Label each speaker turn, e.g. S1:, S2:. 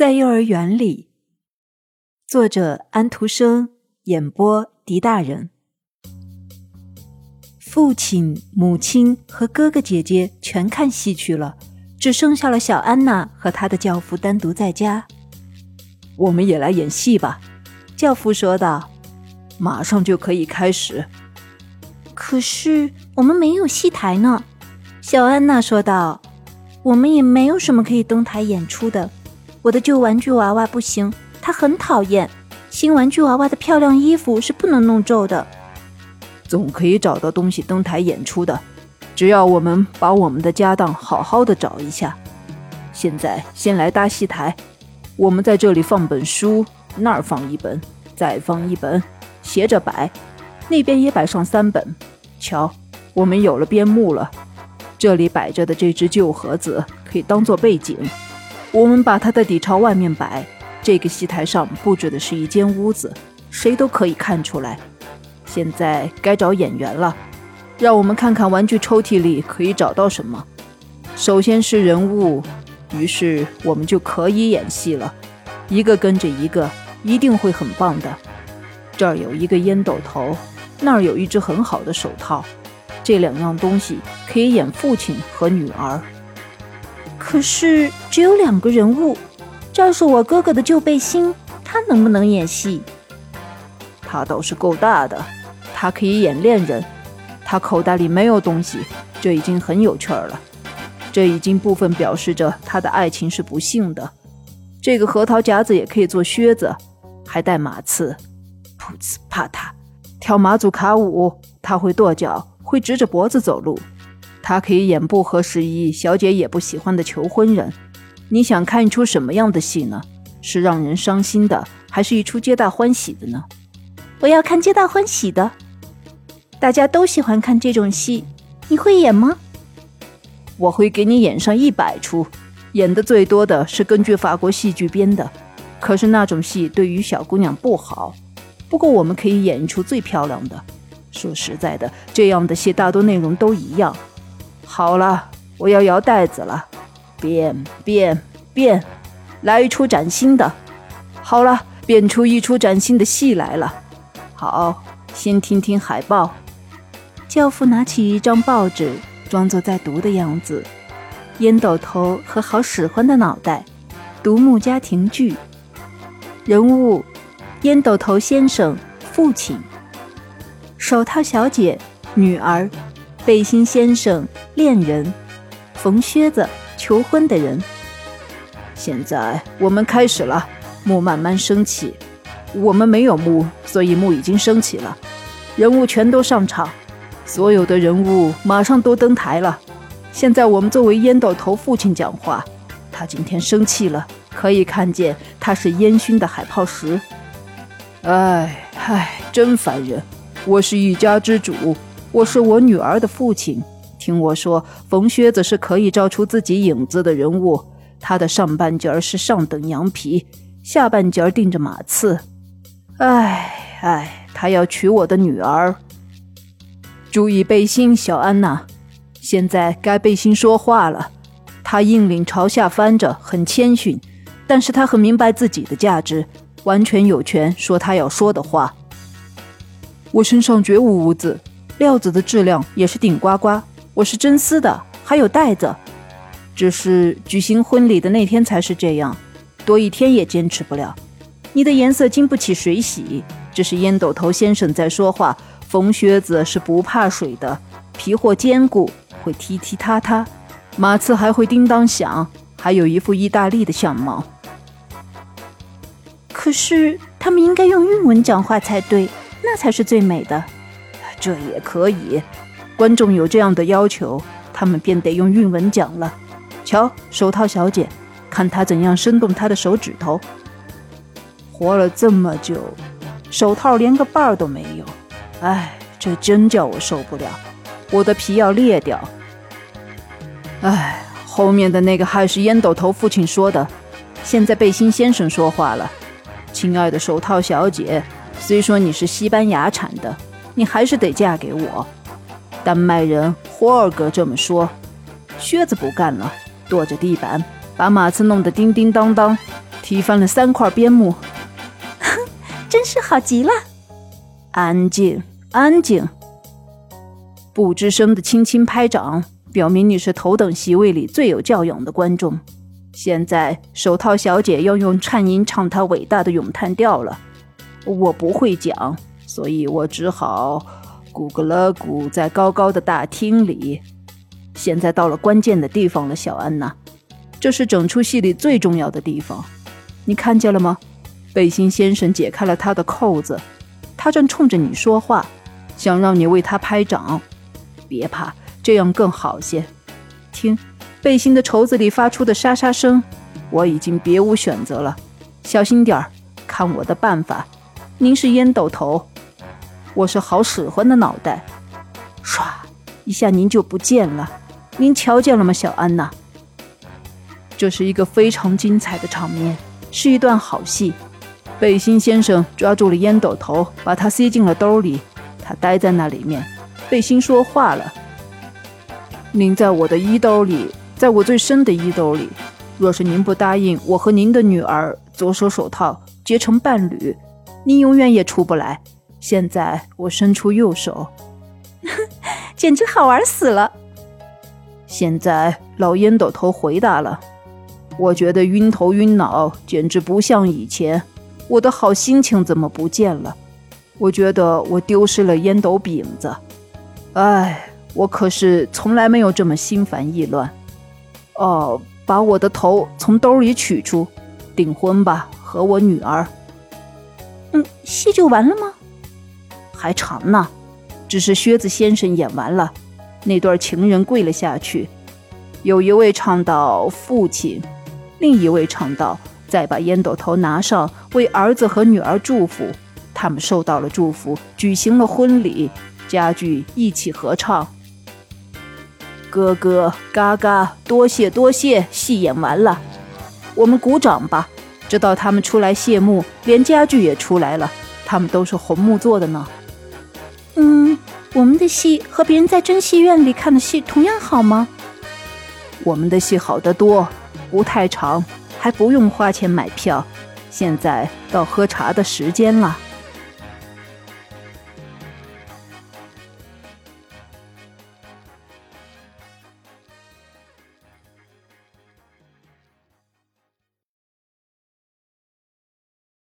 S1: 在幼儿园里，作者安徒生，演播狄大人。父亲、母亲和哥哥姐姐全看戏去了，只剩下了小安娜和她的教父单独在家。
S2: 我们也来演戏吧，教父说道：“马上就可以开始。”
S3: 可是我们没有戏台呢，
S1: 小安娜说道：“
S3: 我们也没有什么可以登台演出的。”我的旧玩具娃娃不行，它很讨厌。新玩具娃娃的漂亮衣服是不能弄皱的。
S2: 总可以找到东西登台演出的，只要我们把我们的家当好好的找一下。现在先来搭戏台，我们在这里放本书，那儿放一本，再放一本，斜着摆，那边也摆上三本。瞧，我们有了边幕了。这里摆着的这只旧盒子可以当做背景。我们把它的底朝外面摆，这个戏台上布置的是一间屋子，谁都可以看出来。现在该找演员了，让我们看看玩具抽屉里可以找到什么。首先是人物，于是我们就可以演戏了，一个跟着一个，一定会很棒的。这儿有一个烟斗头，那儿有一只很好的手套，这两样东西可以演父亲和女儿。
S3: 可是只有两个人物，这是我哥哥的旧背心，他能不能演戏？
S2: 他倒是够大的，他可以演恋人。他口袋里没有东西，这已经很有趣儿了。这已经部分表示着他的爱情是不幸的。这个核桃夹子也可以做靴子，还带马刺。噗呲啪嗒，跳马祖卡舞，他会跺脚，会直着脖子走路。他可以演不合时宜、小姐也不喜欢的求婚人。你想看一出什么样的戏呢？是让人伤心的，还是一出皆大欢喜的呢？
S3: 我要看皆大欢喜的。大家都喜欢看这种戏，你会演吗？
S2: 我会给你演上一百出，演的最多的是根据法国戏剧编的。可是那种戏对于小姑娘不好。不过我们可以演一出最漂亮的。说实在的，这样的戏大多内容都一样。好了，我要摇袋子了，变变变，来一出崭新的。好了，变出一出崭新的戏来了。好，先听听海报。
S1: 教父拿起一张报纸，装作在读的样子。烟斗头和好使唤的脑袋，独幕家庭剧。人物：烟斗头先生，父亲；手套小姐，女儿。背心先生，恋人；缝靴子，求婚的人。
S2: 现在我们开始了，幕慢慢升起。我们没有幕，所以幕已经升起了。人物全都上场，所有的人物马上都登台了。现在我们作为烟斗头父亲讲话，他今天生气了，可以看见他是烟熏的海泡石。哎嗨，真烦人！我是一家之主。我是我女儿的父亲，听我说，冯靴子是可以照出自己影子的人物。他的上半截是上等羊皮，下半截钉着马刺。唉唉，他要娶我的女儿。注意背心，小安娜。现在该背心说话了。他硬领朝下翻着，很谦逊，但是他很明白自己的价值，完全有权说他要说的话。我身上绝无污渍。料子的质量也是顶呱呱，我是真丝的，还有带子。只是举行婚礼的那天才是这样，多一天也坚持不了。你的颜色经不起水洗。这是烟斗头先生在说话。缝靴子是不怕水的，皮货坚固，会踢踢踏踏，马刺还会叮当响，还有一副意大利的相貌。
S3: 可是他们应该用韵文讲话才对，那才是最美的。
S2: 这也可以，观众有这样的要求，他们便得用韵文讲了。瞧，手套小姐，看她怎样伸动她的手指头。活了这么久，手套连个瓣儿都没有，哎，这真叫我受不了，我的皮要裂掉。哎，后面的那个还是烟斗头父亲说的，现在背心先生说话了。亲爱的手套小姐，虽说你是西班牙产的。你还是得嫁给我，丹麦人霍尔格这么说。靴子不干了，跺着地板，把马刺弄得叮叮当当。踢翻了三块边幕，
S3: 真是好极了。
S2: 安静，安静。不吱声的轻轻拍掌，表明你是头等席位里最有教养的观众。现在手套小姐要用颤音唱她伟大的咏叹调了，我不会讲，所以我只好鼓了鼓在高高的大厅里。现在到了关键的地方了，小安娜，这是整出戏里最重要的地方。你看见了吗？背心先生解开了他的扣子，他正冲着你说话，想让你为他拍掌。别怕，这样更好些。听，背心的绸子里发出的沙沙声。我已经别无选择了，小心点儿，看我的办法。您是烟斗头，我是好使唤的脑袋。唰，一下您就不见了。您瞧见了吗，小安娜？这是一个非常精彩的场面，是一段好戏。背心先生抓住了烟斗头，把它塞进了兜里。他待在那里面。背心说话了：“您在我的衣兜里，在我最深的衣兜里。若是您不答应我和您的女儿左手手套结成伴侣，您永远也出不来。现在我伸出右手，
S3: 简直好玩死了。
S2: 现在老烟斗头回答了：我觉得晕头晕脑，简直不像以前。我的好心情怎么不见了？我觉得我丢失了烟斗饼子。”哎，我可是从来没有这么心烦意乱。哦，把我的头从兜里取出，订婚吧，和我女儿。
S3: 嗯，戏就完了吗？
S2: 还长呢，只是靴子先生演完了，那对情人跪了下去，有一位唱到父亲，另一位唱到再把烟斗头拿上，为儿子和女儿祝福。他们受到了祝福，举行了婚礼。家具一起合唱，哥哥嘎嘎，多谢多谢，戏演完了，我们鼓掌吧。直到他们出来谢幕，连家具也出来了，他们都是红木做的呢。
S3: 我们的戏和别人在真戏院里看的戏同样好吗？
S2: 我们的戏好得多，不太长，还不用花钱买票。现在到喝茶的时间了。